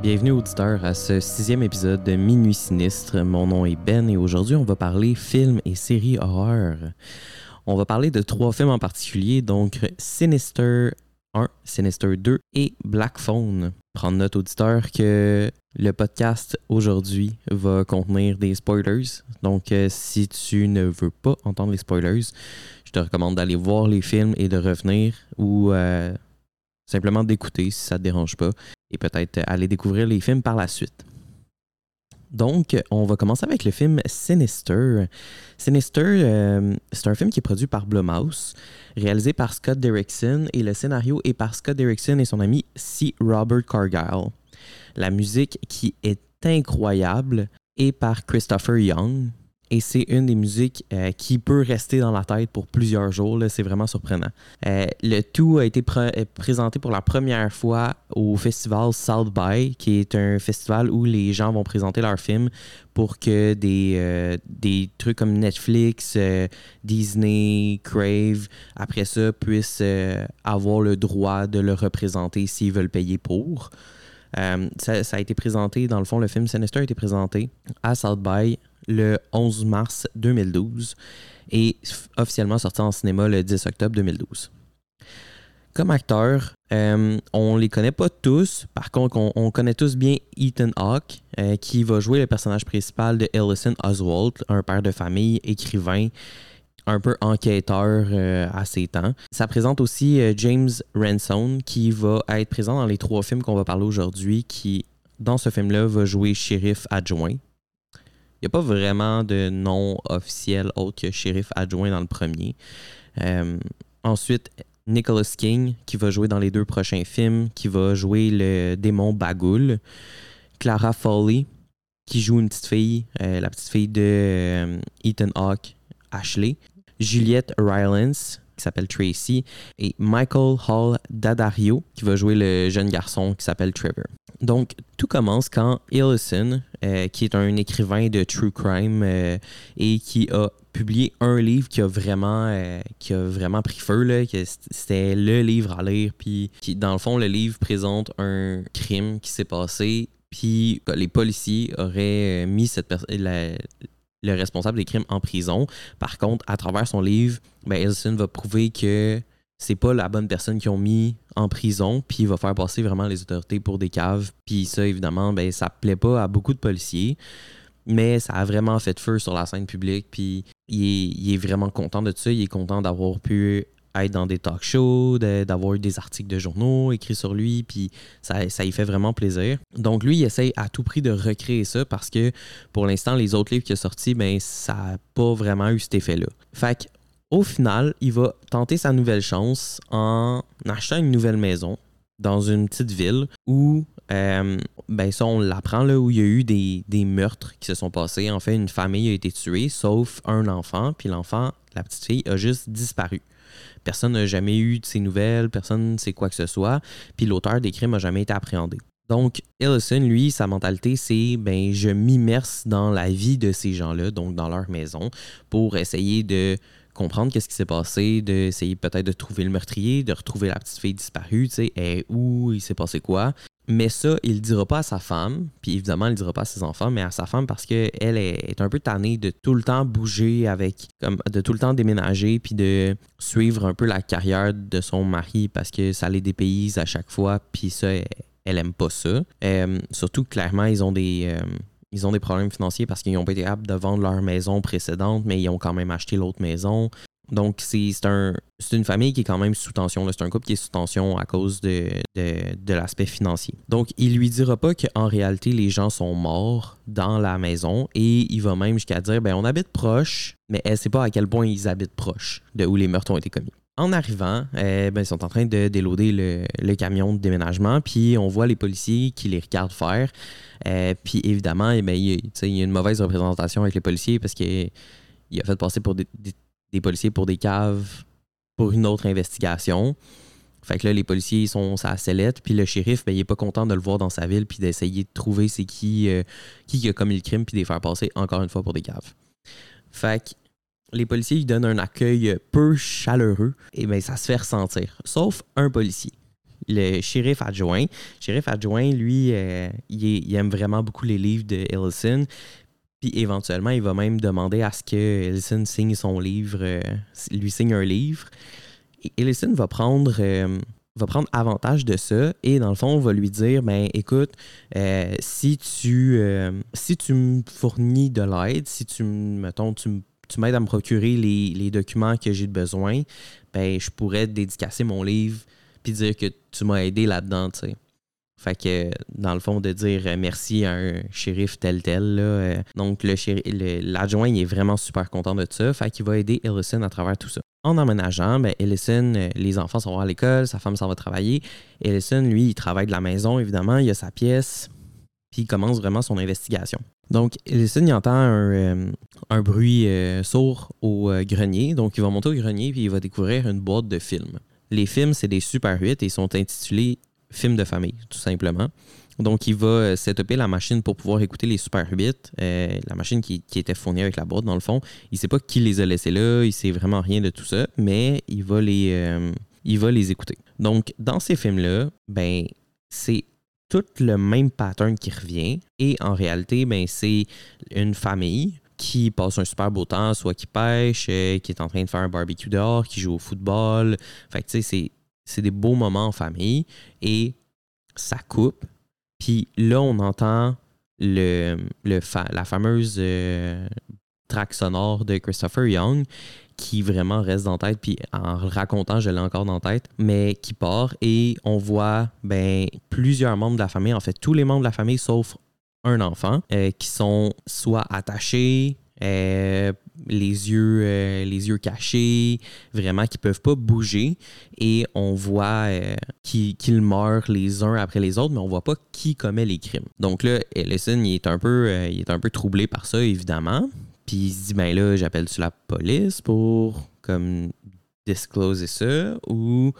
Bienvenue auditeurs à ce sixième épisode de Minuit Sinistre. Mon nom est Ben et aujourd'hui on va parler films et séries horreur. On va parler de trois films en particulier, donc Sinister 1, Sinister 2 et Black Phone. Prendre note auditeur que le podcast aujourd'hui va contenir des spoilers. Donc euh, si tu ne veux pas entendre les spoilers, je te recommande d'aller voir les films et de revenir ou euh, simplement d'écouter si ça ne te dérange pas et peut-être aller découvrir les films par la suite. Donc, on va commencer avec le film Sinister. Sinister, euh, c'est un film qui est produit par Blumhouse, réalisé par Scott Derrickson et le scénario est par Scott Derrickson et son ami C. Robert Cargyle. La musique qui est incroyable est par Christopher Young, et c'est une des musiques euh, qui peut rester dans la tête pour plusieurs jours. C'est vraiment surprenant. Euh, le tout a été euh, présenté pour la première fois au festival South By, qui est un festival où les gens vont présenter leurs films pour que des, trucs comme Netflix, Disney, Crave, après ça, puissent avoir le droit de le représenter s'ils veulent payer pour. ça, ça, a été présenté, dans le fond, le film Sinister a été présenté à South By le 11 mars 2012 et officiellement sorti en cinéma le 10 octobre 2012. Comme acteur, euh, on les connaît pas tous. Par contre, on, connaît tous bien Ethan Hawke, euh, qui va jouer le personnage principal de Ellison Oswald, un père de famille, écrivain, un peu enquêteur euh, à ses temps. Ça présente aussi James Ransom, qui va être présent dans les trois films qu'on va parler aujourd'hui, qui, dans ce film-là, va jouer shérif adjoint. Il n'y a pas vraiment de nom officiel autre que shérif adjoint dans le premier. Euh, ensuite, Nicholas King, qui va jouer dans les deux prochains films, qui va jouer le démon Bagoul. Clara Foley, qui joue une petite fille, euh, la petite fille de euh, Ethan Hawke, Ashley. Juliette Rylance, qui s'appelle Tracy. Et Michael Hall Dadario, qui va jouer le jeune garçon qui s'appelle Trevor. Donc, tout commence quand Ellison, euh, qui est un écrivain de true crime euh, et qui a publié un livre qui a vraiment, euh, qui a vraiment pris feu, là, c'était le livre à lire, puis qui, dans le fond, le livre présente un crime qui s'est passé, puis les policiers auraient mis cette le responsable des crimes en prison. Par contre, à travers son livre, ben, va prouver que c'est pas la bonne personne qu'ils ont mis en prison, puis il va faire passer vraiment les autorités pour des caves. Puis ça, évidemment, ben, ça plaît pas à beaucoup de policiers, mais ça a vraiment fait feu sur la scène publique, puis il est, vraiment content de ça. Il est content d'avoir pu être dans des talk shows, d'avoir eu des articles de journaux écrits sur lui, puis ça, ça y fait vraiment plaisir. Donc lui, il essaye à tout prix de recréer ça parce que pour l'instant, les autres livres qui sont sortis, ben, ça n'a pas vraiment eu cet effet-là. Fait que au final, il va tenter sa nouvelle chance en achetant une nouvelle maison dans une petite ville où, euh, ben ça, on l'apprend là, où il y a eu des, meurtres qui se sont passés. En fait, une famille a été tuée, sauf un enfant, puis l'enfant, la petite fille, a juste disparu. Personne n'a jamais eu de ses nouvelles, personne ne sait quoi que ce soit, puis l'auteur des crimes n'a jamais été appréhendé. Donc, Ellison, lui, sa mentalité, c'est ben, je m'immerse dans la vie de ces gens-là, donc dans leur maison, pour essayer de comprendre qu'est-ce qui s'est passé, d'essayer peut-être de trouver le meurtrier, de retrouver la petite fille disparue, tu sais, et où, il s'est passé quoi. Mais ça, il le dira pas à sa femme, puis évidemment, il le dira pas à ses enfants, mais à sa femme parce qu'elle est un peu tannée de tout le temps bouger avec, comme de tout le temps déménager, puis de suivre un peu la carrière de son mari parce que ça les dépayse à chaque fois, puis ça, elle, aime pas ça. Euh, surtout, clairement, ils ont des. Euh, ils ont des problèmes financiers parce qu'ils n'ont pas été aptes de vendre leur maison précédente, mais ils ont quand même acheté l'autre maison. Donc, c'est un, une famille qui est quand même sous tension. C'est un couple qui est sous tension à cause de, de, l'aspect financier. Donc, il lui dira pas qu'en réalité, les gens sont morts dans la maison et il va même jusqu'à dire ben on habite proche, mais elle sait pas à quel point ils habitent proche de où les meurtres ont été commis. En arrivant, eh ben, ils sont en train de déloader le, camion de déménagement, puis on voit les policiers qui les regardent faire. Eh, puis évidemment, eh ben, il, y a une mauvaise représentation avec les policiers parce qu'il a fait passer pour des, policiers pour des caves pour une autre investigation. Fait que là, les policiers sont sa sellette, puis le shérif, ben, il est pas content de le voir dans sa ville, puis d'essayer de trouver c'est qui, euh, qui a commis le crime, puis de les faire passer encore une fois pour des caves. Fait que les policiers lui donnent un accueil peu chaleureux, et bien ça se fait ressentir. Sauf un policier. le shérif adjoint. Shérif adjoint, lui, euh, il, aime vraiment beaucoup les livres de Ellison. Puis éventuellement, il va même demander à ce que Ellison signe son livre, euh, lui signe un livre. Ellison va prendre, euh, va prendre avantage de ça et dans le fond, va lui dire ben écoute, si tu si tu me fournis de l'aide, si tu mettons tu tu m'aides à me procurer les, les documents que j'ai besoin, ben je pourrais dédicacer mon livre puis dire que tu m'as aidé là-dedans, tu sais. Fait que, dans le fond, de dire euh, merci à un shérif tel tel. Là, euh, donc, l'adjoint, il est vraiment super content de ça. Fait qu'il va aider Ellison à travers tout ça. En emménageant, ben, Ellison, euh, les enfants sont à l'école, sa femme s'en va travailler. Ellison, lui, il travaille de la maison, évidemment. Il a sa pièce. Puis il commence vraiment son investigation. Donc, Ellison, il entend un, un bruit sourd au grenier. Donc, il va monter au grenier puis il va découvrir une boîte de films. Les films, c'est des Super 8 et sont intitulés films de famille, tout simplement. Donc, il va euh, setuper la machine pour pouvoir écouter les Super 8, euh, la machine qui, était fournie avec la boîte, dans le fond. Il ne sait pas qui les a laissés là, il sait vraiment rien de tout ça, mais il va les, euh, il va les écouter. Donc, dans ces films-là, ben, c'est tout le même pattern qui revient. Et en réalité, ben, c'est une famille qui passe un super beau temps, soit qui pêche, qui est en train de faire un barbecue dehors, qui joue au football. Fait tu sais, c'est des beaux moments en famille et ça coupe. Puis là, on entend le, le la fameuse euh, track sonore de Christopher Young qui vraiment reste dans la tête, puis en racontant, je l'ai encore dans la tête, mais qui part et on voit ben, plusieurs membres de la famille, en fait tous les membres de la famille sauf un enfant euh, qui sont soit attachés, euh, les, yeux, euh, les yeux cachés, vraiment qui peuvent pas bouger. Et on voit qu'ils meurent les uns après les autres, mais on voit pas qui commet les crimes. Donc là, Ellison, il est un peu, il est un peu troublé par ça, évidemment. Puis il se dit, ben là, j'appelle-tu la police pour comme discloser ça ou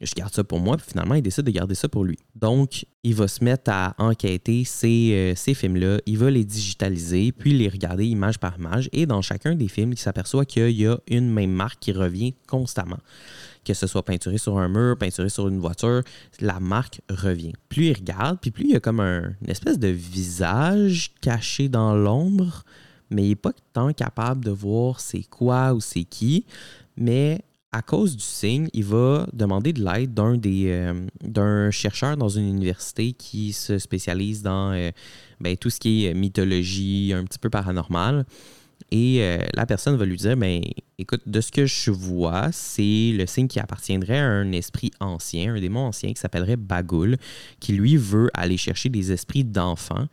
je garde ça pour moi, puis finalement, il décide de garder ça pour lui. Donc, il va se mettre à enquêter ces, euh, ces films-là, il va les digitaliser, puis les regarder image par image, et dans chacun des films, il s'aperçoit qu'il y a une même marque qui revient constamment. Que ce soit peinturé sur un mur, peinturé sur une voiture, la marque revient. Plus il regarde, puis plus il y a comme un, une espèce de visage caché dans l'ombre, mais il n'est pas tant capable de voir c'est quoi ou c'est qui. Mais à cause du signe, il va demander de l'aide d'un euh, chercheur dans une université qui se spécialise dans euh, ben, tout ce qui est mythologie, un petit peu paranormal. Et euh, la personne va lui dire ben, écoute, de ce que je vois, c'est le signe qui appartiendrait à un esprit ancien, un démon ancien qui s'appellerait Bagoul, qui lui veut aller chercher des esprits d'enfants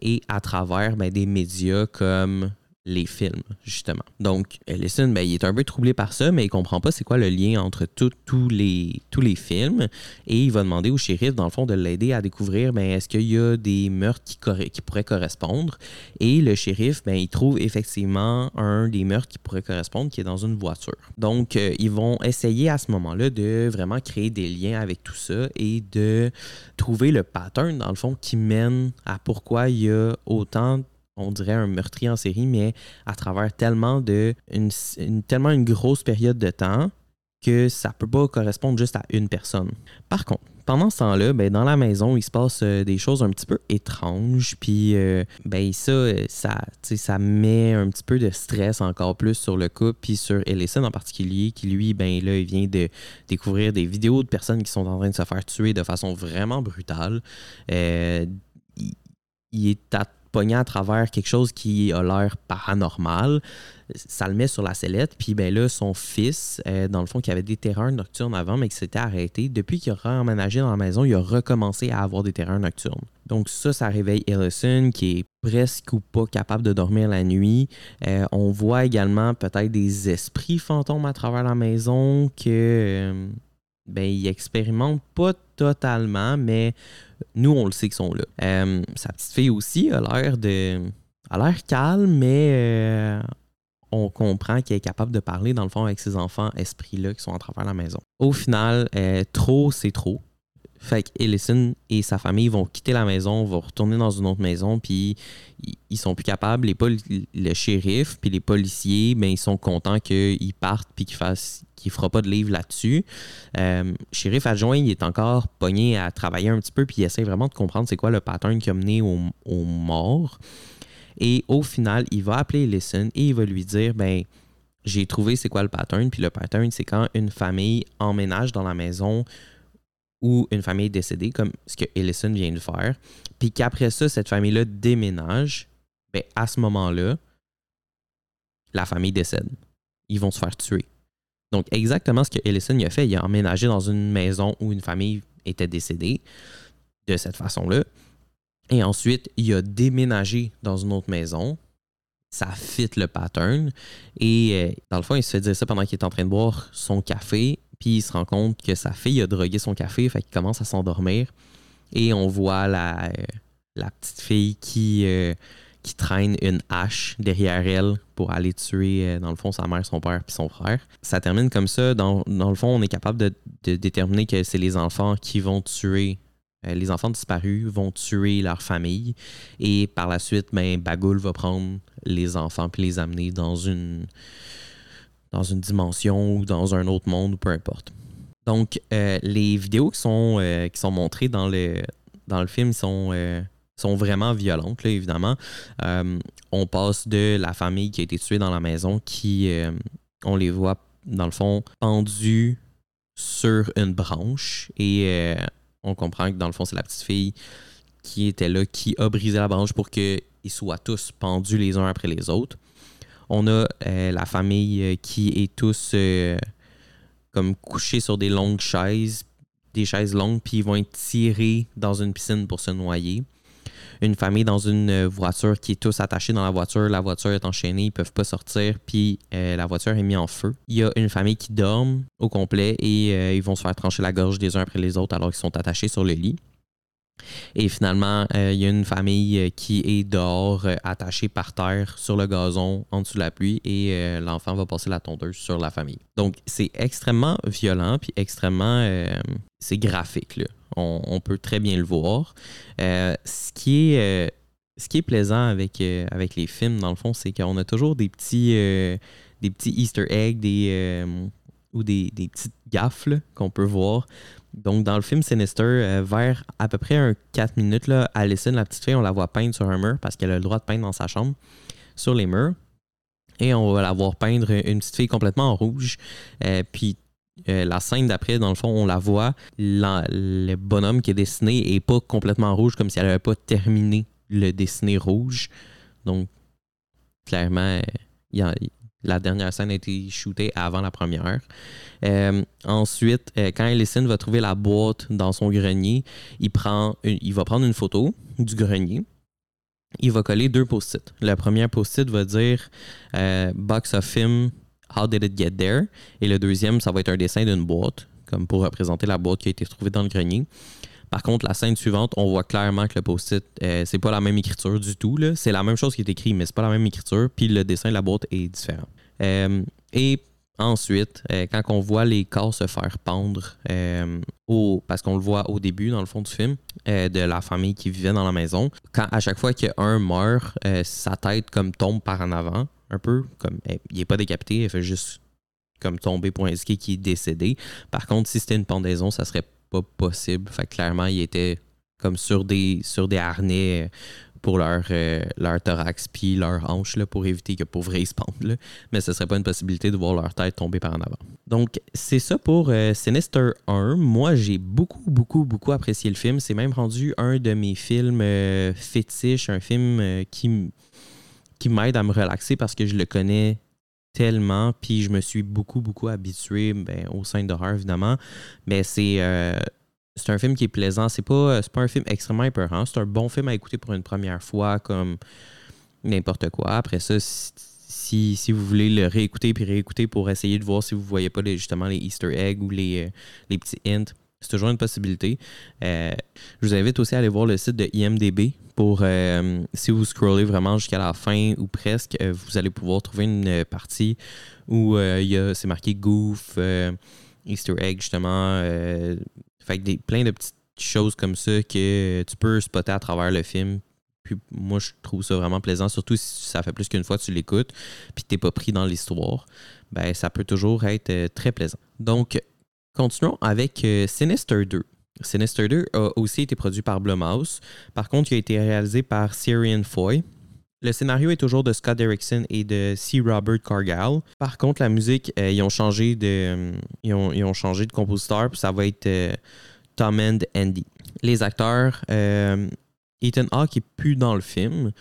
et à travers ben, des médias comme les films, justement. Donc, Ellison, ben, il est un peu troublé par ça, mais il comprend pas c'est quoi le lien entre tous les, tous les films. Et il va demander au shérif, dans le fond, de l'aider à découvrir ben, est-ce qu'il y a des meurtres qui, qui pourraient correspondre. Et le shérif, ben, il trouve effectivement un des meurtres qui pourrait correspondre qui est dans une voiture. Donc, euh, ils vont essayer à ce moment-là de vraiment créer des liens avec tout ça et de trouver le pattern, dans le fond, qui mène à pourquoi il y a autant on dirait un meurtrier en série, mais à travers tellement de une, tellement une grosse période de temps que ça peut pas correspondre juste à une personne. Par contre, pendant ce temps-là, ben, dans la maison, il se passe euh, des choses un petit peu étranges. Puis euh, ben, ça, euh, ça, ça met un petit peu de stress encore plus sur le couple, puis sur Ellison en particulier, qui lui, ben là, il vient de découvrir des vidéos de personnes qui sont en train de se faire tuer de façon vraiment brutale. il, il est à à travers quelque chose qui a l'air paranormal. Ça le met sur la sellette. Puis ben là, son fils, euh, dans le fond, qui avait des terreurs nocturnes avant, mais qui s'était arrêté, depuis qu'il a emménagé dans la maison, il a recommencé à avoir des terreurs nocturnes. Donc ça, ça réveille Ellison, qui est presque ou pas capable de dormir la nuit. Euh, on voit également peut-être des esprits fantômes à travers la maison que... Euh, ben, il expérimente pas totalement, mais nous, on le sait qu'ils sont là. Euh, sa petite fille aussi a l'air de. a l'air calme, mais euh, on comprend qu'elle est capable de parler, dans le fond, avec ses enfants esprits-là qui sont à travers la maison. Au final, euh, trop, c'est trop. Fait qu'Ellison et sa famille vont quitter la maison, vont retourner dans une autre maison, puis ils sont plus capables. Les le shérif puis les policiers, ben, ils sont contents qu'ils partent puis qu'ils fassent fera pas de livre là-dessus. Euh, shérif adjoint, il est encore pogné à travailler un petit peu, puis il essaie vraiment de comprendre c'est quoi le pattern qui a mené aux au morts. Et au final, il va appeler Ellison et il va lui dire ben j'ai trouvé c'est quoi le pattern. Puis le pattern, c'est quand une famille emménage dans la maison ou une famille est décédée, comme ce que Ellison vient de faire, puis qu'après ça, cette famille-là déménage, ben à ce moment-là, la famille décède. Ils vont se faire tuer. Donc, exactement ce que Ellison a fait, il a emménagé dans une maison où une famille était décédée de cette façon-là. Et ensuite, il a déménagé dans une autre maison ça fit le pattern. Et euh, dans le fond, il se fait dire ça pendant qu'il est en train de boire son café. Il se rend compte que sa fille a drogué son café, fait qu'il commence à s'endormir. Et on voit la, euh, petite fille qui, euh, qui traîne une hache derrière elle pour aller tuer, dans le fond, sa mère, son père puis son frère. Ça termine comme ça. Dans, le fond, on est capable de, de déterminer que c'est les enfants qui vont tuer les enfants disparus vont tuer leur famille et par la suite, ben, Bagoul va prendre les enfants puis les amener dans une, dans une dimension ou dans un autre monde ou peu importe. Donc, euh, les vidéos qui sont, euh, qui sont montrées dans le, dans le film sont, euh, sont vraiment violentes, là, évidemment. on passe de la famille qui a été tuée dans la maison qui, on les voit, dans le fond, pendus sur une branche et on comprend que dans le fond, c'est la petite fille qui était là qui a brisé la branche pour qu'ils soient tous pendus les uns après les autres. On a euh, la famille euh, qui est tous euh, comme couchés sur des longues chaises, des chaises longues, puis ils vont être tirés dans une piscine pour se noyer. Une famille dans une voiture qui est tous attachés dans la voiture, la voiture est enchaînée, ils peuvent pas sortir, puis la voiture est mise en feu. Il y a une famille qui dorme au complet et ils vont se faire trancher la gorge des uns après les autres alors qu'ils sont attachés sur le lit. Et finalement, euh, il y a une famille euh, qui est dehors, euh, attachée par terre sur le gazon en dessous de la pluie, et l'enfant va passer la tondeuse sur la famille. Donc, c'est extrêmement violent, puis extrêmement. c'est graphique, là. On, peut très bien le voir. ce qui est. ce qui est plaisant avec, avec les films, dans le fond, c'est qu'on a toujours des petits, des petits Easter eggs, des, ou des, des petites gaffes qu'on peut voir. Donc, dans le film Sinister, euh, vers à peu près un 4 minutes, là, Allison, la petite fille, on la voit peindre sur un mur parce qu'elle a le droit de peindre dans sa chambre, sur les murs. Et on va la voir peindre une petite fille complètement en rouge. Euh, puis euh, la scène d'après, dans le fond, on la voit, le bonhomme qui est dessiné est pas complètement rouge, comme si elle n'avait pas terminé le dessiné rouge. Donc, clairement, il y la dernière scène a été shootée avant la première. Euh, ensuite, euh, quand Ellison va trouver la boîte dans son grenier, il, va prendre une photo du grenier. Il va coller deux post-it. Le premier post-it va dire euh, Box of film, How did it get there? Et le deuxième, ça va être un dessin d'une boîte, comme pour représenter la boîte qui a été trouvée dans le grenier. Par contre, la scène suivante, on voit clairement que le post-it, c'est pas la même écriture du tout. C'est la même chose qui est écrit, mais c'est pas la même écriture. Puis le dessin de la boîte est différent. Euh, et ensuite, euh, quand on voit les corps se faire pendre, au, parce qu'on le voit au début, dans le fond du film, de la famille qui vivait dans la maison, quand à chaque fois qu'un meurt, sa tête comme tombe par en avant, un peu, comme il n'est pas décapité, il fait juste comme tomber pour indiquer qu'il est décédé. Par contre, si c'était une pendaison, ça serait possible. Fait clairement, ils étaient comme sur des, sur des harnais pour leur, euh, leur thorax puis leur hanche là, pour éviter que pour vrai ils se pendent. Mais ce serait pas une possibilité de voir leur tête tomber par en avant. Donc, c'est ça pour euh, Sinister 1. Moi, j'ai beaucoup, beaucoup, beaucoup apprécié le film. C'est même rendu un de mes films euh, fétiches, un film qui, qui m'aide à me relaxer parce que je le connais tellement, puis je me suis beaucoup, beaucoup habitué ben, au sein d'horreur, évidemment. Mais c'est c'est un film qui est plaisant. C'est pas, pas un film extrêmement épeurant. C'est un bon film à écouter pour une première fois, comme n'importe quoi. Après ça, si, si, vous voulez le réécouter puis réécouter pour essayer de voir si vous voyez pas justement les Easter eggs ou les, euh, les petits hints, c'est toujours une possibilité. Euh, je vous invite aussi à aller voir le site de IMDB pour, euh, si vous scrollez vraiment jusqu'à la fin ou presque, euh, vous allez pouvoir trouver une partie où c'est marqué Goof, Easter egg justement, fait des, plein de petites choses comme ça que tu peux spotter à travers le film. Puis moi, je trouve ça vraiment plaisant, surtout si ça fait plus qu'une fois que tu l'écoutes, puis t'es pas pris dans l'histoire. Ben, ça peut toujours être euh, très plaisant. Donc, continuons avec euh, Sinister 2. Sinister 2 a aussi été produit par Blumhouse. Par contre, il a été réalisé par Syrian Foy. Le scénario est toujours de Scott Derrickson et de C. Robert Cargill. Par contre, la musique, euh, ils, ont changé de, ils, ont, changé de compositeur, puis ça va être Tom and Andy. Les acteurs, Ethan Hawke est plus dans le film.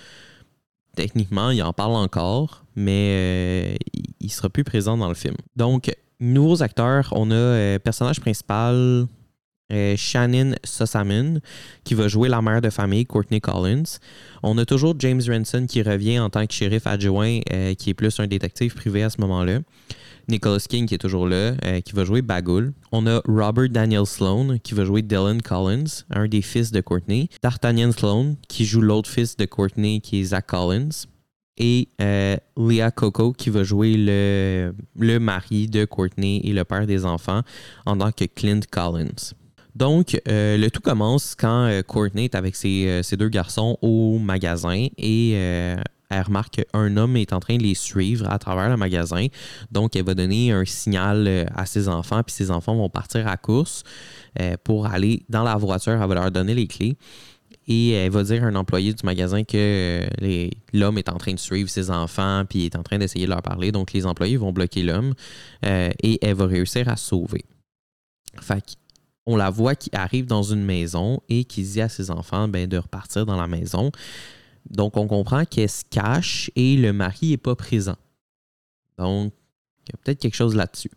Techniquement, il en parle encore, mais euh, il sera plus présent dans le film. Donc, nouveaux acteurs, on a euh, personnage principal euh, Shannon Sossamon qui va jouer la mère de famille Courtney Collins. On a toujours James Ranson qui revient en tant que shérif adjoint, qui est plus un détective privé à ce moment-là. Nicholas King qui est toujours là, euh, qui va jouer Bagul. On a Robert Daniel Sloan qui va jouer Dylan Collins, un des fils de Courtney. D'Artagnan Sloan qui joue l'autre fils de Courtney qui est Zach Collins. Et euh, Leah Coco qui va jouer le mari de Courtney et le père des enfants en tant que Clint Collins. Donc, euh, le tout commence quand Courtney est avec ses, ses, deux garçons au magasin et elle remarque qu'un homme est en train de les suivre à travers le magasin. Donc, elle va donner un signal euh, à ses enfants, puis ses enfants vont partir à course euh, pour aller dans la voiture. Elle va leur donner les clés. Et elle va dire à un employé du magasin que euh, l'homme est en train de suivre ses enfants, puis est en train d'essayer de leur parler. Donc, les employés vont bloquer l'homme et elle va réussir à sauver. Fait on la voit qui arrive dans une maison et qui dit à ses enfants ben, de repartir dans la maison. Donc, on comprend qu'elle se cache et le mari n'est pas présent. Donc, il y a peut-être quelque chose là-dessus.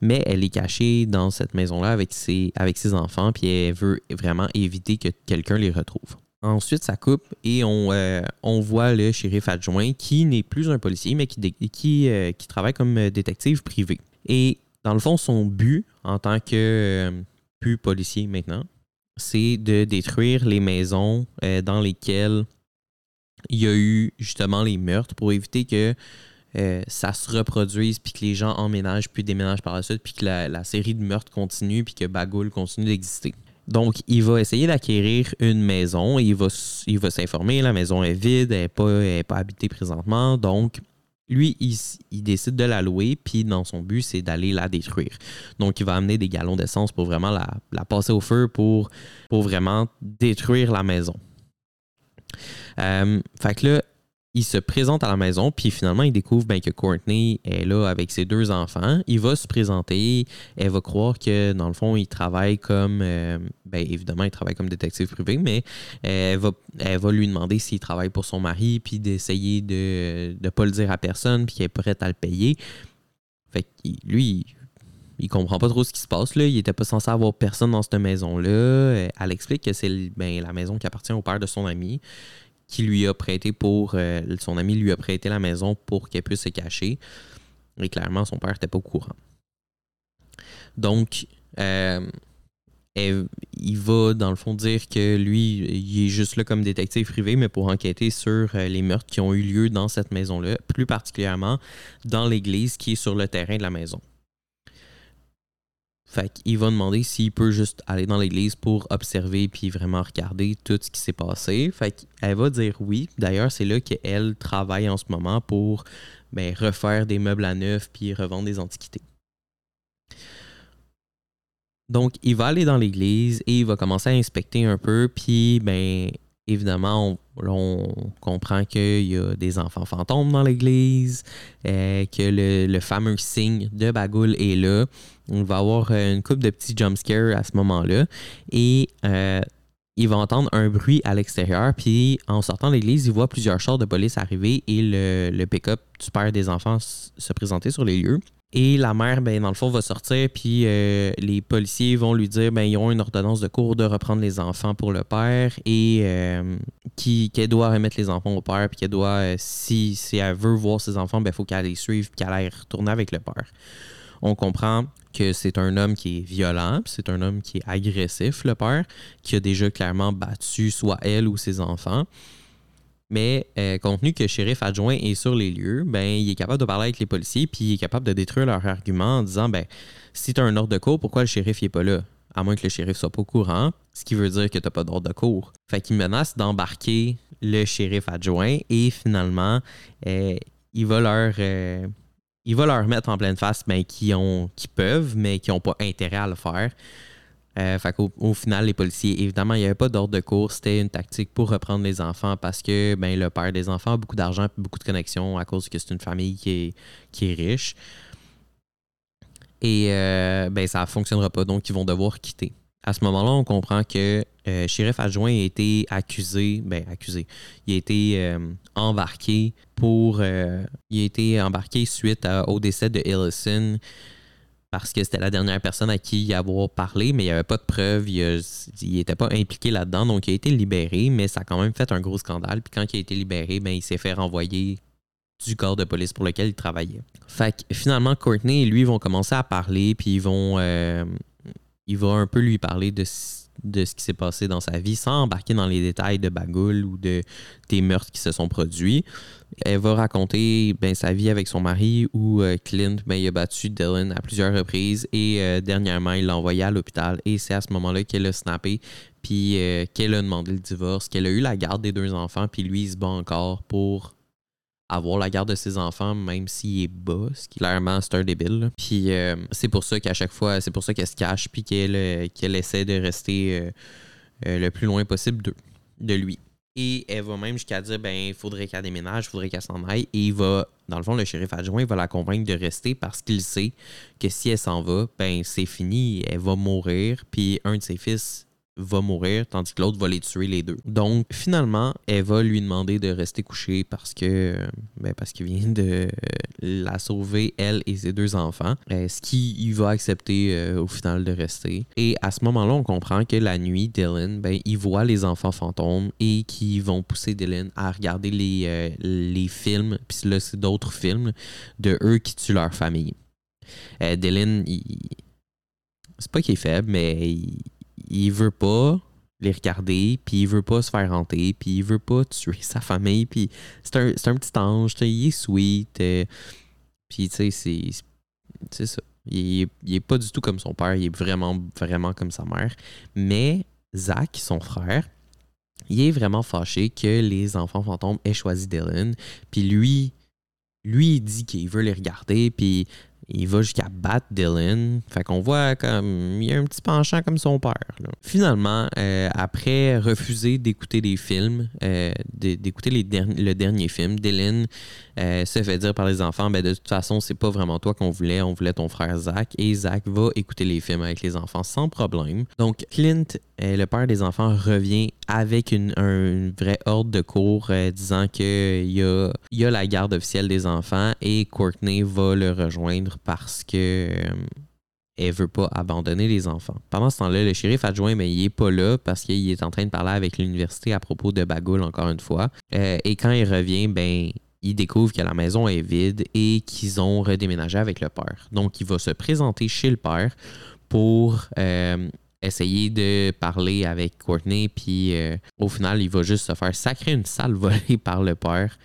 Mais elle est cachée dans cette maison-là avec ses, enfants, puis elle veut vraiment éviter que quelqu'un les retrouve. Ensuite, ça coupe et on, euh, voit le shérif adjoint qui n'est plus un policier, mais qui, qui, euh, qui, travaille comme détective privé. Et dans le fond, son but en tant que euh, plus policier maintenant, c'est de détruire les maisons dans lesquelles il y a eu justement les meurtres pour éviter que euh, ça se reproduise, puis que les gens emménagent, puis déménagent par la suite, puis que la, série de meurtres continue, puis que Bagoul continue d'exister. Donc, il va essayer d'acquérir une maison, il va, il va s'informer, la maison est vide, elle n'est pas habitée présentement, donc lui, il, décide de la louer, puis dans son but, c'est d'aller la détruire. Donc, il va amener des galons d'essence pour vraiment la, passer au feu pour, pour vraiment détruire la maison. Euh, fait que là, il se présente à la maison, puis finalement, il découvre ben, que Courtney est là avec ses deux enfants. Il va se présenter. Elle va croire que, dans le fond, il travaille comme. Euh, ben, évidemment, il travaille comme détective privé, mais elle va, elle va lui demander s'il travaille pour son mari, puis d'essayer de ne pas le dire à personne, puis qu'il est prêt à le payer. Fait que lui, il comprend pas trop ce qui se passe. Là. Il était pas censé avoir personne dans cette maison-là. Elle explique que c'est ben, la maison qui appartient au père de son ami qui lui a prêté pour. Euh, son ami lui a prêté la maison pour qu'elle puisse se cacher. Et clairement, son père n'était pas au courant. Donc, euh, il va dans le fond dire que lui, il est juste là comme détective privé, mais pour enquêter sur euh, les meurtres qui ont eu lieu dans cette maison-là, plus particulièrement dans l'église qui est sur le terrain de la maison. Fait qu'il va demander s'il peut juste aller dans l'église pour observer puis vraiment regarder tout ce qui s'est passé. Fait qu'elle va dire oui. D'ailleurs, c'est là qu'elle travaille en ce moment pour ben, refaire des meubles à neuf puis revendre des antiquités. Donc, il va aller dans l'église et il va commencer à inspecter un peu. Puis, ben, évidemment, on, comprend qu'il y a des enfants fantômes dans l'église, euh, que le, fameux signe de Bagoul est là. On va avoir une coupe de petits jumpscares à ce moment-là. Et euh, il va entendre un bruit à l'extérieur. Puis en sortant de l'église, il voit plusieurs chars de police arriver et le, le pick-up du père des enfants se présenter sur les lieux. Et la mère, ben, dans le fond, va sortir, puis euh, les policiers vont lui dire ben, ils ont une ordonnance de cours de reprendre les enfants pour le père et euh, qu'elle doit remettre les enfants au père, puis qu'elle doit, euh, si, si elle veut voir ses enfants, il ben, faut qu'elle les suive, puis qu'elle aille retourner avec le père. On comprend que c'est un homme qui est violent, c'est un homme qui est agressif, le père, qui a déjà clairement battu soit elle ou ses enfants. Mais euh, compte tenu que le shérif adjoint est sur les lieux, ben, il est capable de parler avec les policiers puis il est capable de détruire leur argument en disant ben, si tu as un ordre de cours, pourquoi le shérif n'est pas là? À moins que le shérif soit pas au courant, ce qui veut dire que tu pas d'ordre de cours. Fait qu'il menace d'embarquer le shérif adjoint et finalement, euh, il va leur. Euh, il va leur mettre en pleine face ben, qui, peuvent, mais qui n'ont pas intérêt à le faire. Euh, au final, les policiers, évidemment, il n'y avait pas d'ordre de cours. C'était une tactique pour reprendre les enfants parce que ben, le père des enfants a beaucoup d'argent beaucoup de connexions à cause que c'est une famille qui est, qui est riche. Et euh, ben, ça ne fonctionnera pas, donc ils vont devoir quitter. À ce moment-là, on comprend que euh, shérif adjoint a été accusé, ben accusé, il a été euh, embarqué pour, euh, il a été embarqué suite au décès de Ellison parce que c'était la dernière personne à qui il avoir parlé, mais il n'y avait pas de preuves, il n'était pas impliqué là-dedans, donc il a été libéré, mais ça a quand même fait un gros scandale. Puis quand il a été libéré, ben, il s'est fait renvoyer du corps de police pour lequel il travaillait. Fait que finalement, Courtney et lui vont commencer à parler, puis ils vont, euh, il va un peu lui parler de, ce qui s'est passé dans sa vie sans embarquer dans les détails de Bagoul ou de, des meurtres qui se sont produits. Elle va raconter ben, sa vie avec son mari où euh, Clint ben, il a battu Dylan à plusieurs reprises et euh, dernièrement il l'a envoyé à l'hôpital et c'est à ce moment-là qu'elle a snappé puis qu'elle a demandé le divorce, qu'elle a eu la garde des deux enfants puis lui il se bat encore pour avoir la garde de ses enfants, même s'il est bas, ce qui clairement c'est un débile. Puis euh, c'est pour ça qu'à chaque fois, c'est pour ça qu'elle se cache, puis qu'elle euh, essaie de rester euh, le plus loin possible de, de lui. Et elle va même jusqu'à dire ben il faudrait qu'elle déménage, il faudrait qu'elle s'en aille. Et il va, dans le fond, le shérif adjoint va la convaincre de rester parce qu'il sait que si elle s'en va, ben c'est fini, elle va mourir. Puis un de ses fils va mourir, tandis que l'autre va les tuer les deux. Donc, finalement, elle va lui demander de rester couché parce que ben, parce qu'il vient de la sauver, elle et ses deux enfants. Euh, ce qui va accepter euh, au final de rester. Et à ce moment-là, on comprend que la nuit, Dylan, ben, il voit les enfants fantômes et qui vont pousser Dylan à regarder les, euh, films, puis là, c'est d'autres films de eux qui tuent leur famille. Dylan, c'est pas qu'il est faible, mais il il veut pas les regarder, puis il veut pas se faire hanter, puis il veut pas tuer sa famille, puis c'est un, un, petit ange, il est sweet, euh, puis tu sais, c'est, ça. Il, il est pas du tout comme son père, il est vraiment, vraiment comme sa mère. Mais Zach, son frère, il est vraiment fâché que les enfants fantômes aient choisi Dylan, puis lui, lui, il dit qu'il veut les regarder, puis il va jusqu'à battre Dylan. Fait qu'on voit comme il y a un petit penchant comme son père. Finalement, euh, après refuser d'écouter les films, euh, d'écouter le dernier film, Dylan euh, se fait dire par les enfants ben, de toute façon, c'est pas vraiment toi qu'on voulait, on voulait ton frère Zach. Et Zach va écouter les films avec les enfants sans problème. Donc, Clint, le père des enfants, revient avec une, un, vrai ordre de cours disant qu'il y y a la garde officielle des enfants et Courtney va le rejoindre parce que euh, elle veut pas abandonner les enfants. Pendant ce temps-là, le shérif adjoint, mais il est pas là parce qu'il est en train de parler avec l'université à propos de Bagoul encore une fois. Euh, et quand il revient, ben il découvre que la maison est vide et qu'ils ont redéménagé avec le père. Donc, il va se présenter chez le père pour euh, essayer de parler avec Courtney. Puis, au final, il va juste se faire sacrer une salle volée par le père.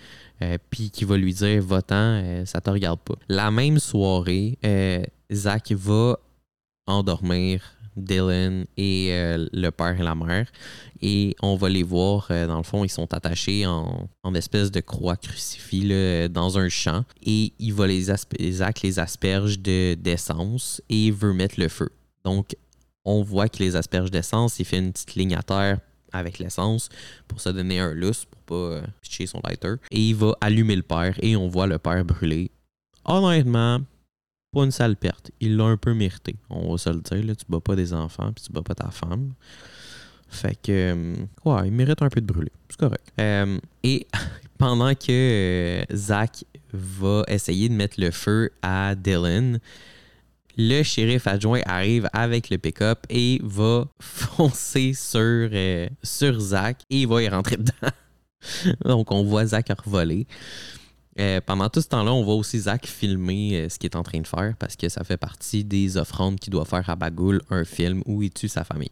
Euh, puis qui va lui dire Va-t'en, euh, ça te regarde pas. La même soirée, euh, Zach va endormir Dylan et le père et la mère. Et on va les voir, dans le fond, ils sont attachés en, espèce de croix crucifix dans un champ. Et il va les Zach les asperge d'essence et veut mettre le feu. Donc, on voit qu'il les asperge d'essence, il fait une petite ligne à terre avec l'essence pour se donner un lousse pour pas euh, pitcher son lighter. Et il va allumer le père et on voit le père brûler. Honnêtement, pas une sale perte. Il l'a un peu mérité. On va se le dire. Là, tu bats pas des enfants puis tu bats pas ta femme. Fait que, euh, ouais, il mérite un peu de brûler. C'est correct. Euh, et pendant que Zach va essayer de mettre le feu à Dylan, le shérif adjoint arrive avec le pick-up et va foncer sur, euh, sur Zach et il va y rentrer dedans. Donc, on voit Zach revoler. Euh, pendant tout ce temps-là, on voit aussi Zach filmer euh, ce qu'il est en train de faire parce que ça fait partie des offrandes qu'il doit faire à Bagoul, un film où il tue sa famille.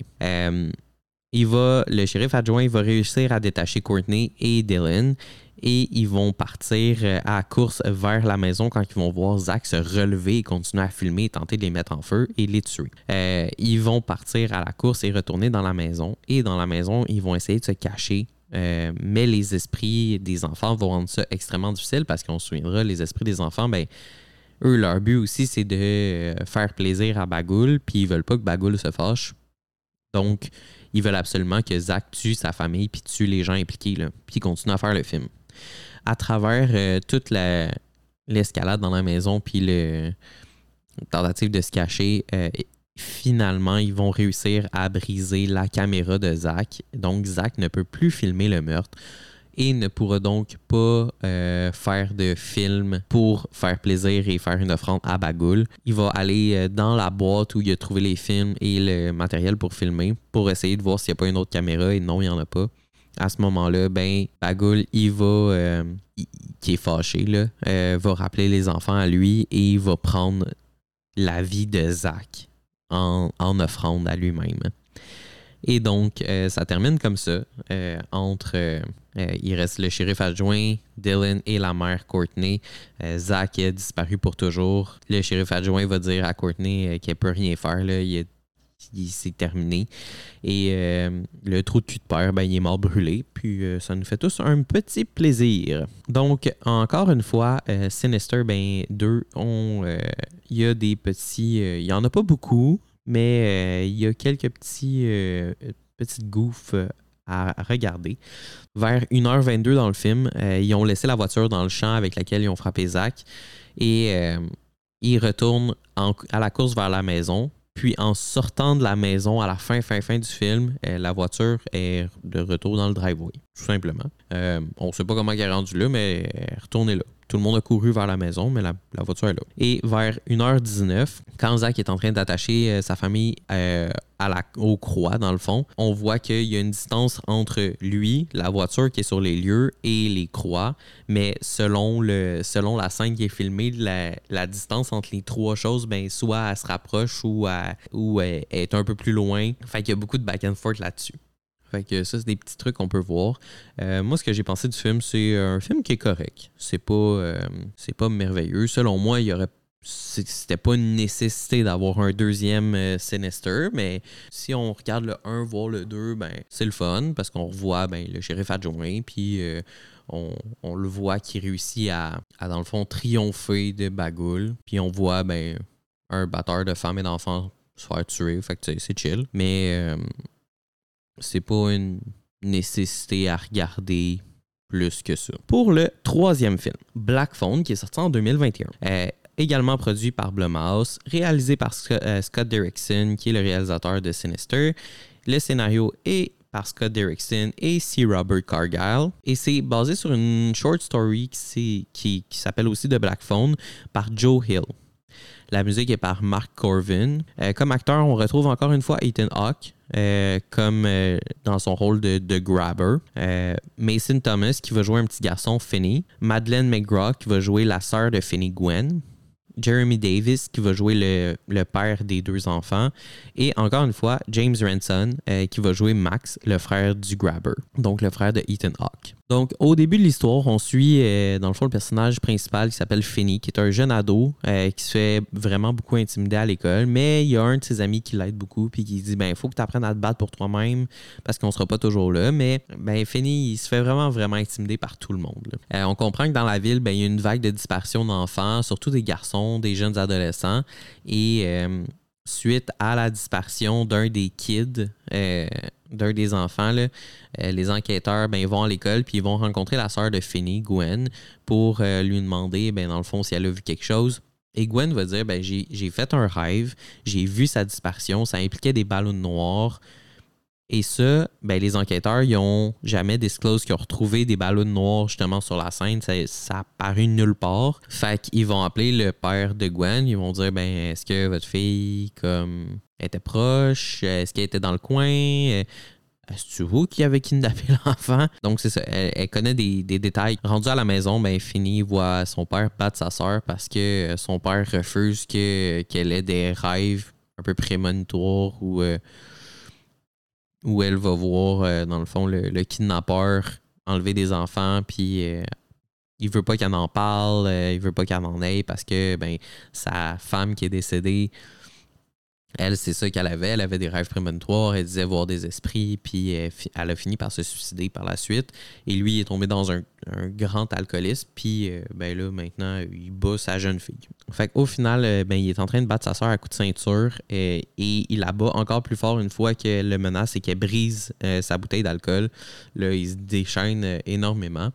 Il va, le shérif adjoint va réussir à détacher Courtney et Dylan et ils vont partir euh, à course vers la maison quand ils vont voir Zach se relever et continuer à filmer et tenter de les mettre en feu et les tuer. Euh, ils vont partir à la course et retourner dans la maison et dans la maison, ils vont essayer de se cacher. Euh, mais les esprits des enfants vont rendre ça extrêmement difficile parce qu'on se souviendra, les esprits des enfants, ben, eux, leur but aussi, c'est de faire plaisir à Bagoul, puis ils veulent pas que Bagoul se fâche. Donc, ils veulent absolument que Zach tue sa famille puis tue les gens impliqués, puis continue à faire le film. À travers euh, toute l'escalade dans la maison puis le tentative de se cacher, euh, finalement, ils vont réussir à briser la caméra de Zach. Donc, Zach ne peut plus filmer le meurtre et ne pourra donc pas euh, faire de film pour faire plaisir et faire une offrande à Bagoul. Il va aller euh, dans la boîte où il a trouvé les films et le matériel pour filmer pour essayer de voir s'il n'y a pas une autre caméra et non, il n'y en a pas. À ce moment-là, ben, Bagoul, il va, euh, qui est fâché, va rappeler les enfants à lui et il va prendre la vie de Zach en, en offrande à lui-même. Et donc, ça termine comme ça, entre euh, il reste le shérif adjoint, Dylan et la mère Courtney. Euh, Zach a disparu pour toujours. Le shérif adjoint va dire à Courtney euh, qu'elle peut rien faire. Là. Il, s'est terminé. Et le trou de cul de père, ben, il est mort brûlé. Puis ça nous fait tous un petit plaisir. Donc, encore une fois, Sinister, ben, 2, il y a des petits. il n'y en a pas beaucoup, mais il y a quelques petits petites gouffes à regarder. Vers 1h22 dans le film, euh, ils ont laissé la voiture dans le champ avec laquelle ils ont frappé Zach et euh, ils retournent à la course vers la maison. Puis en sortant de la maison à la fin, fin, fin du film, euh, la voiture est de retour dans le driveway, tout simplement. on ne sait pas comment elle est rendue là, mais retournez là. Tout le monde a couru vers la maison, mais la, voiture est là. Et vers 1h19, quand Zach est en train d'attacher euh, sa famille euh, à la, au croix, dans le fond, on voit qu'il y a une distance entre lui, la voiture qui est sur les lieux, et les croix. Mais selon la scène qui est filmée, la, distance entre les trois choses, ben, soit elle se rapproche ou, ou elle est un peu plus loin. Fait qu'il y a beaucoup de back and forth là-dessus. Fait que ça, c'est des petits trucs qu'on peut voir. Euh, moi, ce que j'ai pensé du film, c'est un film qui est correct. C'est pas, euh, c'est pas merveilleux. Selon moi, il y aurait c'était pas une nécessité d'avoir un deuxième euh, Sinister, mais si on regarde le 1, voir le 2, ben, c'est le fun parce qu'on revoit ben, le shérif adjoint, puis on, le voit qui réussit à, dans le fond, triompher de Bagoul, puis on voit ben, un batteur de femmes et d'enfants se faire tuer, fait que c'est chill. Mais c'est pas une nécessité à regarder plus que ça. Pour le troisième film, Black Phone, qui est sorti en 2021. est également produit par Blumhouse, réalisé par euh, Scott Derrickson, qui est le réalisateur de Sinister. Le scénario est par Scott Derrickson et C. Robert Cargyle. Et c'est basé sur une short story qui, qui, qui s'appelle aussi The Black Phone par Joe Hill. La musique est par Mark Corvin. Euh, comme acteur, on retrouve encore une fois Ethan Hawke. Euh, euh, dans son rôle de, de grabber. Mason Thomas qui va jouer un petit garçon, Finney. Madeleine McGraw qui va jouer la sœur de Finney Gwen. Jeremy Davis qui va jouer le, le, père des deux enfants. Et encore une fois, James Ranson qui va jouer Max, le frère du grabber. Donc le frère de Ethan Hawke. Donc, au début de l'histoire, on suit, euh, dans le fond, le personnage principal qui s'appelle Finney, qui est un jeune ado euh, qui se fait vraiment beaucoup intimider à l'école, mais il y a un de ses amis qui l'aide beaucoup, puis qui dit ben, il faut que tu apprennes à te battre pour toi-même parce qu'on sera pas toujours là. Mais ben, Finney, il se fait vraiment, vraiment intimider par tout le monde. Euh, on comprend que dans la ville, ben, il y a une vague de dispersion d'enfants, surtout des garçons, des jeunes adolescents. Et suite à la dispersion d'un des kids, d'un des enfants, euh, les enquêteurs ben, vont à l'école puis ils vont rencontrer la sœur de Finney, Gwen, pour euh, lui demander, ben, dans le fond, si elle a vu quelque chose. Et Gwen va dire ben, J'ai fait un rêve, j'ai vu sa dispersion, ça impliquait des ballons noirs, et ça, ben, les enquêteurs, ils ont jamais disclosé qu'ils ont retrouvé des ballons noirs justement sur la scène. Ça, ça a paru nulle part. Fait qu'ils vont appeler le père de Gwen. Ils vont dire ben, est-ce que votre fille comme était proche? Est-ce qu'elle était dans le coin? Est-ce que vous qui avez kidnappé l'enfant? Donc, c'est ça. Elle, connaît des, détails. Rendue à la maison, ben, Finny voit son père battre sa soeur parce que son père refuse qu'elle ait des rêves un peu prémonitoires. Euh, où elle va voir, dans le fond, le, kidnappeur enlever des enfants, puis il veut pas qu'elle en parle, il veut pas qu'elle en ait parce que ben, sa femme qui est décédée elle, c'est ça qu'elle avait. Elle avait des rêves prémonitoires. Elle disait voir des esprits. Puis elle, a fini par se suicider par la suite. Et lui, il est tombé dans un, grand alcoolisme. Puis euh, ben là, maintenant, il bat sa jeune fille. Fait qu'au final, euh, ben, il est en train de battre sa soeur à coup de ceinture. Euh, et il la bat encore plus fort une fois qu'elle le menace et qu'elle brise sa bouteille d'alcool. Là, il se déchaîne énormément.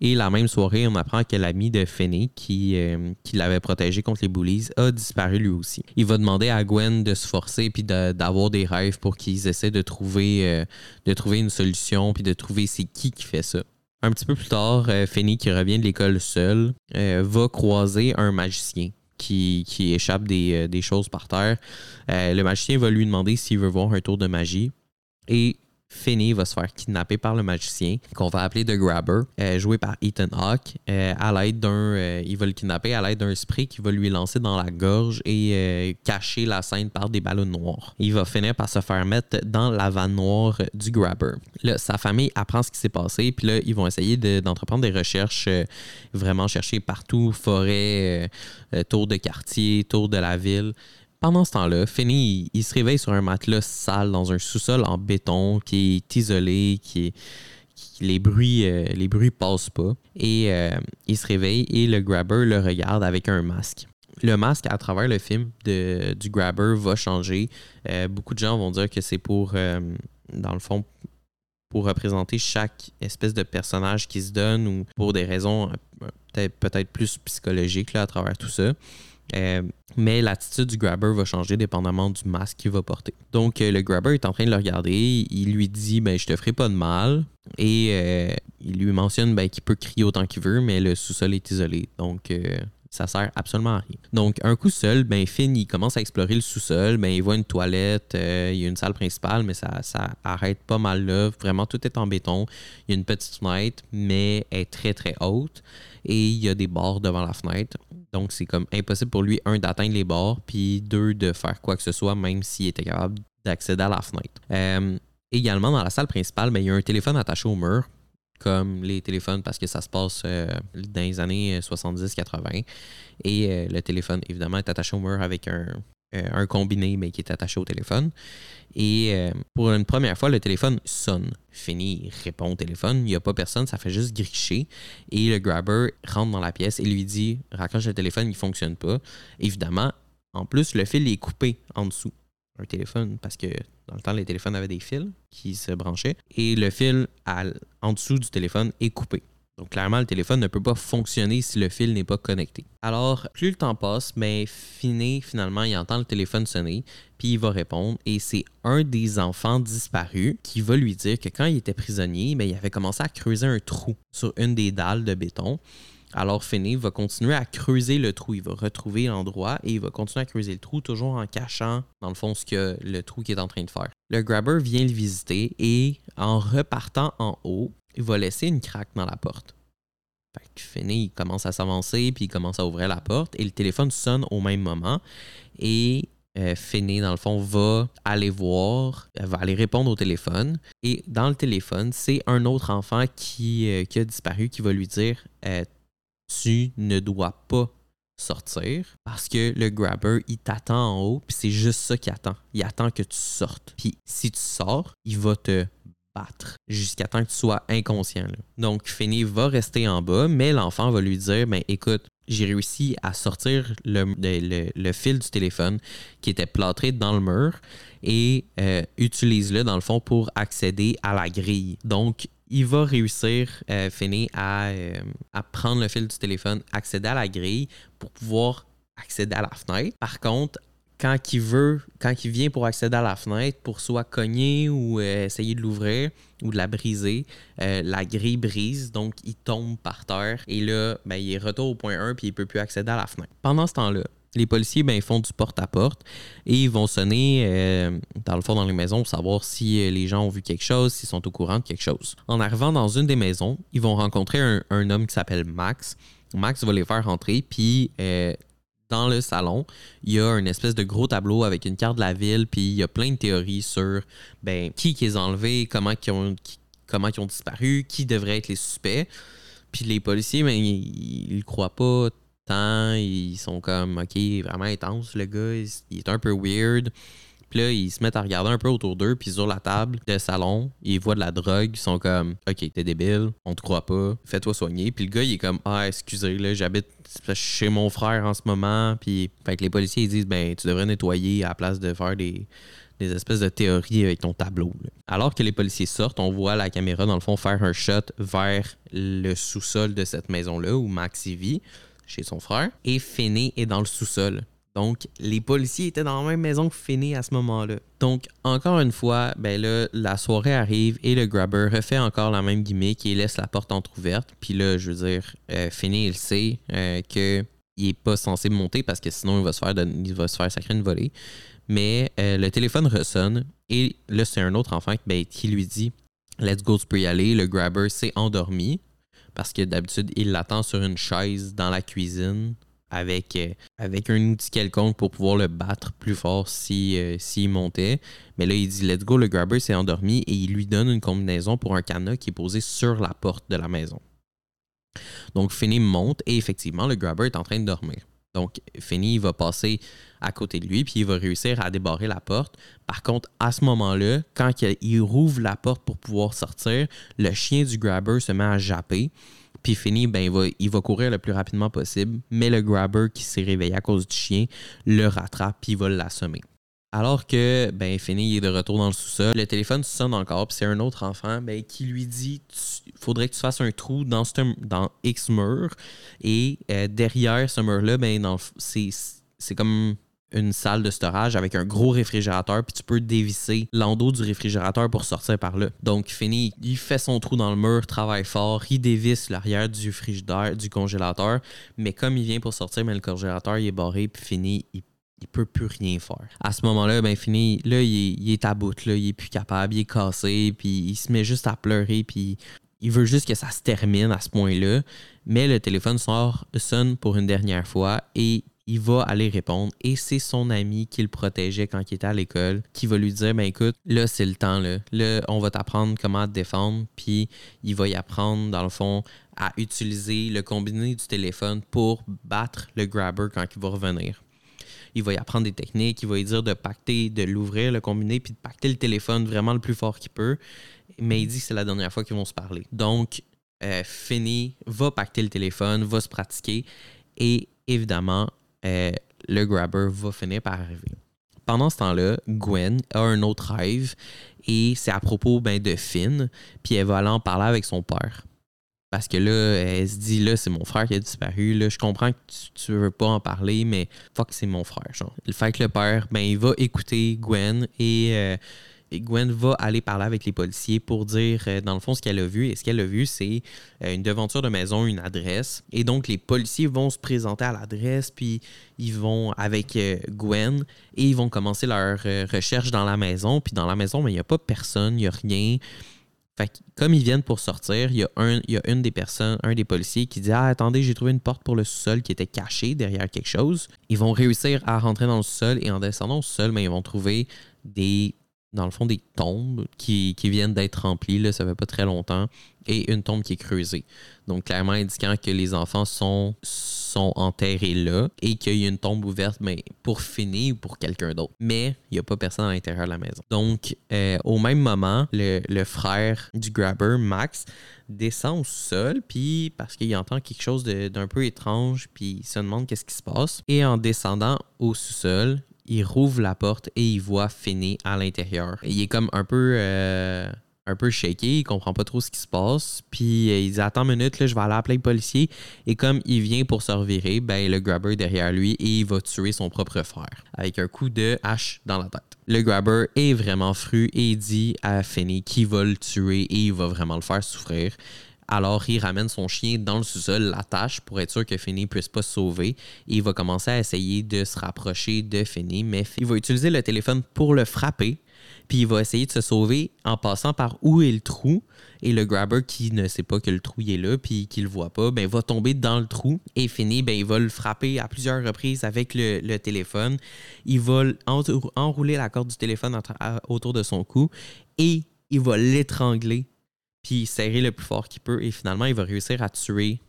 Et la même soirée, on apprend que l'ami de Fenny, qui, euh, qui l'avait protégé contre les bullies, a disparu lui aussi. Il va demander à Gwen de se forcer puis d'avoir des rêves pour qu'ils essaient de trouver, euh, de trouver une solution puis de trouver c'est qui qui fait ça. Un petit peu plus tard, euh, qui revient de l'école seul, va croiser un magicien qui, qui échappe des, des, choses par terre. le magicien va lui demander s'il veut voir un tour de magie. Et Finney va se faire kidnapper par le magicien, qu'on va appeler The Grabber, euh, joué par Ethan Hawke, euh, à l'aide d'un. Euh, il va le kidnapper à l'aide d'un spray qu'il va lui lancer dans la gorge et cacher la scène par des ballons noirs. Il va finir par se faire mettre dans la vanne noire du Grabber. Là, sa famille apprend ce qui s'est passé, puis là, ils vont essayer d'entreprendre des recherches, vraiment chercher partout, forêt, tour de quartier, tour de la ville pendant ce temps-là, Finney, il, se réveille sur un matelas sale dans un sous-sol en béton qui est isolé, qui les bruits euh, les bruits passent pas et euh, il se réveille et le grabber le regarde avec un masque. Le masque à travers le film du grabber va changer. Euh, beaucoup de gens vont dire que c'est pour dans le fond pour représenter chaque espèce de personnage qui se donne ou pour des raisons peut-être plus psychologiques là, à travers tout ça. Euh, mais l'attitude du grabber va changer dépendamment du masque qu'il va porter. Donc, euh, le grabber est en train de le regarder. Il lui dit ben, Je te ferai pas de mal. Et euh, il lui mentionne ben, qu'il peut crier autant qu'il veut, mais le sous-sol est isolé. Donc, ça sert absolument à rien. Donc, un coup seul, ben, Finn, il commence à explorer le sous-sol. Ben, il voit une toilette, il y a une salle principale, mais ça, ça arrête pas mal là. Vraiment, tout est en béton. Il y a une petite fenêtre, mais elle est très, très haute. Et il y a des barres devant la fenêtre. Donc, c'est comme impossible pour lui, un, d'atteindre les bords, puis deux, de faire quoi que ce soit, même s'il était capable d'accéder à la fenêtre. Euh, également, dans la salle principale, ben, il y a un téléphone attaché au mur, comme les téléphones, parce que ça se passe euh, dans les années 70-80. Et euh, le téléphone, évidemment, est attaché au mur avec un, un combiné, mais qui est attaché au téléphone. Et euh, pour une première fois, le téléphone sonne. Fini, répond au téléphone. Il n'y a pas personne, ça fait juste gricher. Et le grabber rentre dans la pièce et lui dit Raccroche le téléphone, il ne fonctionne pas. Évidemment, en plus, le fil est coupé en dessous. Un téléphone, parce que dans le temps, les téléphones avaient des fils qui se branchaient. Et le fil en dessous du téléphone est coupé. Donc clairement, le téléphone ne peut pas fonctionner si le fil n'est pas connecté. Alors, plus le temps passe, mais Finé, finalement, il entend le téléphone sonner, puis il va répondre, et c'est un des enfants disparus qui va lui dire que quand il était prisonnier, ben, il avait commencé à creuser un trou sur une des dalles de béton. Alors Finney va continuer à creuser le trou. Il va retrouver l'endroit et il va continuer à creuser le trou, toujours en cachant, dans le fond, ce que le trou qu'il est en train de faire. Le grabber vient le visiter et en repartant en haut, il va laisser une craque dans la porte. Fait que Finney, il commence à s'avancer, puis il commence à ouvrir la porte, et le téléphone sonne au même moment. Et euh, dans le fond, va aller voir, va aller répondre au téléphone. Et dans le téléphone, c'est un autre enfant qui, euh, a disparu qui va lui dire euh, Tu ne dois pas sortir parce que le grabber, il t'attend en haut, puis c'est juste ça qu'il attend. Il attend que tu sortes. Puis si tu sors, il va te jusqu'à temps que tu sois inconscient. Donc, Finney va rester en bas, mais l'enfant va lui dire ben, écoute, j'ai réussi à sortir le, fil du téléphone qui était plâtré dans le mur et euh, utilise-le dans le fond pour accéder à la grille. Donc, il va réussir, euh, euh, à prendre le fil du téléphone, accéder à la grille pour pouvoir accéder à la fenêtre. Par contre, quand il veut, quand vient pour accéder à la fenêtre, pour soit cogner ou euh, essayer de l'ouvrir ou de la briser, euh, la grille brise, donc il tombe par terre et là, ben, il est retour au point 1 puis il peut plus accéder à la fenêtre. Pendant ce temps-là, les policiers ben, font du porte-à-porte et ils vont sonner euh, dans le fond dans les maisons pour savoir si les gens ont vu quelque chose, s'ils sont au courant de quelque chose. En arrivant dans une des maisons, ils vont rencontrer un, un homme qui s'appelle Max. Max va les faire rentrer, puis dans le salon, il y a une espèce de gros tableau avec une carte de la ville, puis il y a plein de théories sur ben, qui qui les a enlevés, comment ils ont, comment ont disparu, qui devrait être les suspects. Puis les policiers, ben, ils, ne croient pas tant, ils sont comme, ok, vraiment intense, le gars, il est un peu weird. Ils se mettent à regarder un peu autour d'eux, puis sur la table de salon, ils voient de la drogue, ils sont comme OK, t'es débile, on te croit pas, fais-toi soigner. Puis le gars, il est comme Ah, excusez, là, j'habite chez mon frère en ce moment. Puis fait les policiers, ils disent Ben, tu devrais nettoyer à la place de faire des, espèces de théories avec ton tableau. Alors que les policiers sortent, on voit la caméra, dans le fond, faire un shot vers le sous-sol de cette maison-là, où Max y vit, chez son frère. Et Finney est dans le sous-sol. Donc, les policiers étaient dans la même maison que Finney à ce moment-là. Donc, encore une fois, ben là, la soirée arrive et le grabber refait encore la même gimmick et laisse la porte entrouverte. Puis là, je veux dire, euh, il sait euh, qu'il n'est pas censé monter parce que sinon, il va se faire, il va sacrer une volée. Mais euh, le téléphone ressonne et là, c'est un autre enfant ben, qui lui dit Let's go, tu peux y aller. Le grabber s'est endormi parce que d'habitude, il l'attend sur une chaise dans la cuisine avec, euh, avec un outil quelconque pour pouvoir le battre plus fort s'il si, euh, montait. Mais là, il dit Let's go, le grabber s'est endormi et il lui donne une combinaison pour un cadenas qui est posé sur la porte de la maison. Donc, Finney monte et effectivement, le grabber est en train de dormir. Donc, Finney va passer à côté de lui puis il va réussir à débarrer la porte. Par contre, à ce moment-là, quand il rouvre la porte pour pouvoir sortir, le chien du grabber se met à japper. Puis Finney, ben, il, va, il va courir le plus rapidement possible, mais le grabber qui s'est réveillé à cause du chien le rattrape puis il va l'assommer. Alors que ben, Finney est de retour dans le sous-sol, le téléphone sonne encore, puis c'est un autre enfant ben, qui lui dit il faudrait que tu fasses un trou dans, dans X mur. Et euh, derrière ce mur-là, ben, c'est comme une salle de storage avec un gros réfrigérateur, puis tu peux dévisser l'endos du réfrigérateur pour sortir par là. Donc, fini, il fait son trou dans le mur, travaille fort, il dévisse l'arrière du frigidaire, du congélateur, mais comme il vient pour sortir, mais le congélateur il est barré, puis fini, il il peut plus rien faire. À ce moment-là, ben fini, là, il est, à bout, là, il est plus capable, il est cassé, puis il se met juste à pleurer, puis il veut juste que ça se termine à ce point-là. Mais le téléphone sort, sonne pour une dernière fois et il va aller répondre et c'est son ami qui le protégeait quand il était à l'école qui va lui dire ben écoute là c'est le temps là là on va t'apprendre comment te défendre puis il va y apprendre dans le fond à utiliser le combiné du téléphone pour battre le grabber quand il va revenir il va y apprendre des techniques, il va lui dire de pacter, de l'ouvrir, le combiné, puis de pacter le téléphone vraiment le plus fort qu'il peut. Mais il dit que c'est la dernière fois qu'ils vont se parler. Donc, euh, Finney va pacter le téléphone, va se pratiquer et évidemment, euh, le grabber va finir par arriver. Pendant ce temps-là, Gwen a un autre rêve et c'est à propos ben, de Finn, puis elle va aller en parler avec son père. Parce que là, elle se dit, là, c'est mon frère qui a disparu. Là, je comprends que tu, veux pas en parler, mais fuck, c'est mon frère. Genre. Le fait que le père, ben, il va écouter Gwen et euh, et Gwen va aller parler avec les policiers pour dire, euh, dans le fond, ce qu'elle a vu. Et ce qu'elle a vu, c'est euh, une devanture de maison, une adresse. Et donc, les policiers vont se présenter à l'adresse, puis ils vont avec euh, Gwen et ils vont commencer leur recherche dans la maison. Puis dans la maison, mais il n'y a pas personne, il n'y a rien. Fait comme ils viennent pour sortir, il y, a un, une des personnes, un des policiers qui dit Ah, attendez, j'ai trouvé une porte pour le sous-sol qui était cachée derrière quelque chose. Ils vont réussir à rentrer dans le sous-sol et en descendant au sous-sol, mais ils vont trouver des dans le fond, des tombes qui, viennent d'être remplies, là, ça fait pas très longtemps, et une tombe qui est creusée. Donc, clairement indiquant que les enfants sont, enterrés là et qu'il y a une tombe ouverte mais pour finir ou pour quelqu'un d'autre. Mais il n'y a pas personne à l'intérieur de la maison. Donc, euh, au même moment, le, frère du grabber, Max, descend au sol, puis parce qu'il entend quelque chose d'un peu étrange, puis il se demande qu'est-ce qui se passe. Et en descendant au sous-sol, il rouvre la porte et il voit Finney à l'intérieur. Il est comme un peu euh, un peu shaky, il comprend pas trop ce qui se passe. Puis euh, il dit Attends une minute, là, je vais aller appeler le policier. Et comme il vient pour se revirer, ben le grabber derrière lui et il va tuer son propre frère avec un coup de hache dans la tête. Le grabber est vraiment fru et il dit à Finney qu'il va le tuer et il va vraiment le faire souffrir. Alors, il ramène son chien dans le sous-sol, l'attache pour être sûr que Finney ne puisse pas se sauver. Il va commencer à essayer de se rapprocher de Finney, mais il va utiliser le téléphone pour le frapper. Puis il va essayer de se sauver en passant par où est le trou. Et le grabber qui ne sait pas que le trou est là, puis qui le voit pas, ben, va tomber dans le trou et fini, ben, il va le frapper à plusieurs reprises avec le, téléphone. Il va enrouler la corde du téléphone autour de son cou et il va l'étrangler, puis serrer le plus fort qu'il peut. Et finalement, il va réussir à tuer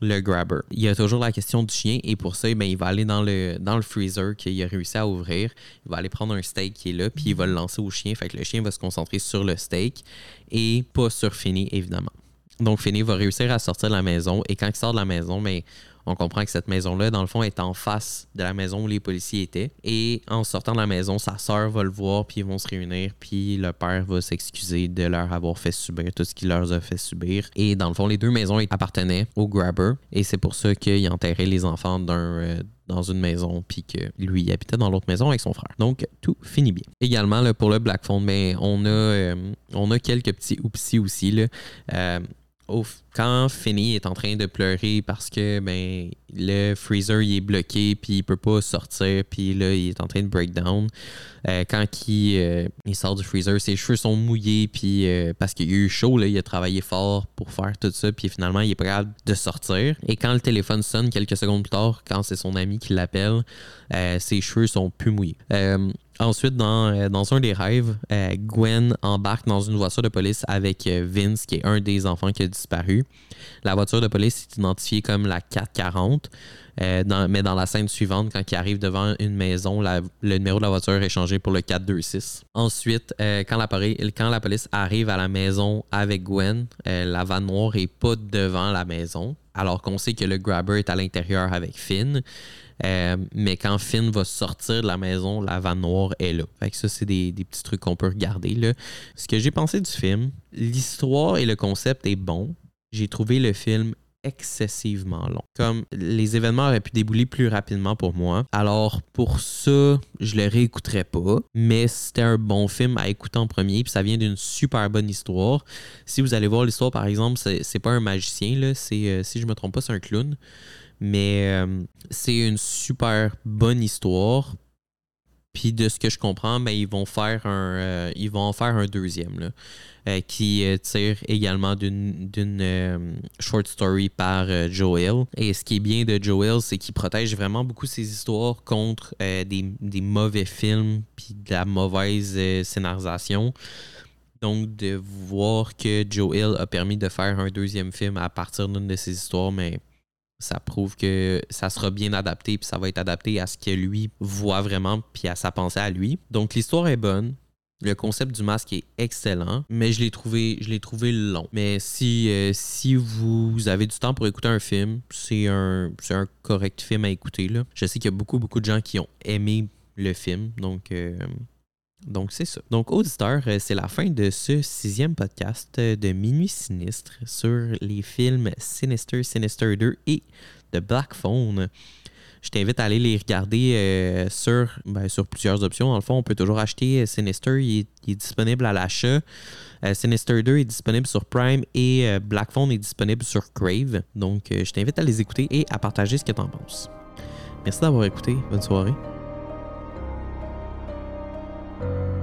le grabber. Il y a toujours la question du chien et pour ça, ben, il va aller dans le, dans le freezer qu'il a réussi à ouvrir. Il va aller prendre un steak qui est là, puis il va le lancer au chien. Fait que le chien va se concentrer sur le steak et pas sur Finny, évidemment. Donc, Finny va réussir à sortir de la maison et quand il sort de la maison, mais ben, on comprend que cette maison-là, dans le fond, est en face de la maison où les policiers étaient. Et en sortant de la maison, sa sœur va le voir, puis ils vont se réunir, puis le père va s'excuser de leur avoir fait subir tout ce qu'il leur a fait subir. Et dans le fond, les deux maisons appartenaient au grabber, et c'est pour ça qu'il enterrait les enfants euh, dans une maison, puis que lui habitait dans l'autre maison avec son frère. Donc, tout finit bien. Également, pour le Black Phone, ben, on, a, euh, on quelques petits oupsis aussi. Euh, quand Finney est en train de pleurer parce que ben le freezer il est bloqué puis il peut pas sortir puis là il est en train de break down. Euh, quand euh, il, sort du freezer ses cheveux sont mouillés puis euh, parce qu'il a eu chaud là, il a travaillé fort pour faire tout ça puis finalement il est prêt de sortir. Et quand le téléphone sonne quelques secondes plus tard quand c'est son ami qui l'appelle ses cheveux sont plus mouillés Ensuite, dans, euh, dans un des rêves, euh, Gwen embarque dans une voiture de police avec euh, Vince, qui est un des enfants qui a disparu. La voiture de police est identifiée comme la 440, mais dans la scène suivante, quand il arrive devant une maison, le numéro de la voiture est changé pour le 426. Ensuite, quand, la, quand, la, police arrive à la maison avec Gwen, la vanne noire n'est pas devant la maison, alors qu'on sait que le grabber est à l'intérieur avec Finn. Euh, mais quand Finn va sortir de la maison, la vanne noire est là. Fait que ça, c'est des, petits trucs qu'on peut regarder. Ce que j'ai pensé du film, l'histoire et le concept est bon. J'ai trouvé le film excessivement long. Comme les événements auraient pu débouler plus rapidement pour moi. Alors pour ça, je le réécouterai pas, mais c'était un bon film à écouter en premier, puis ça vient d'une super bonne histoire. Si vous allez voir l'histoire par exemple, c'est pas un magicien là, c'est euh, si je me trompe pas, c'est un clown. Mais euh, c'est une super bonne histoire. Puis de ce que je comprends, ben, ils vont faire un euh, ils vont en faire un deuxième là, euh, qui tire également d'une short story par Joel. Et ce qui est bien de Joel, c'est qu'il protège vraiment beaucoup ses histoires contre des, des, mauvais films puis de la mauvaise scénarisation. Donc de voir que Joel a permis de faire un deuxième film à partir d'une de ses histoires, mais ça prouve que ça sera bien adapté, puis ça va être adapté à ce que lui voit vraiment, puis à sa pensée à lui. Donc l'histoire est bonne. Le concept du masque est excellent, mais je l'ai trouvé, je l'ai trouvé long. Mais si, euh, si vous avez du temps pour écouter un film, c'est un, un correct film à écouter. Là. Je sais qu'il y a beaucoup, beaucoup de gens qui ont aimé le film, donc euh, donc, c'est ça. Donc, auditeurs, euh, c'est la fin de ce sixième podcast de Minuit Sinistre sur les films Sinister, Sinister 2 et The Black Phone. Je t'invite à aller les regarder euh, sur, ben, sur plusieurs options. Dans le fond, on peut toujours acheter euh, Sinister. Il est, disponible à l'achat. Sinister 2 est disponible sur Prime et Black Phone est disponible sur Crave. Donc, je t'invite à les écouter et à partager ce que tu en penses. Merci d'avoir écouté. Bonne soirée. thank you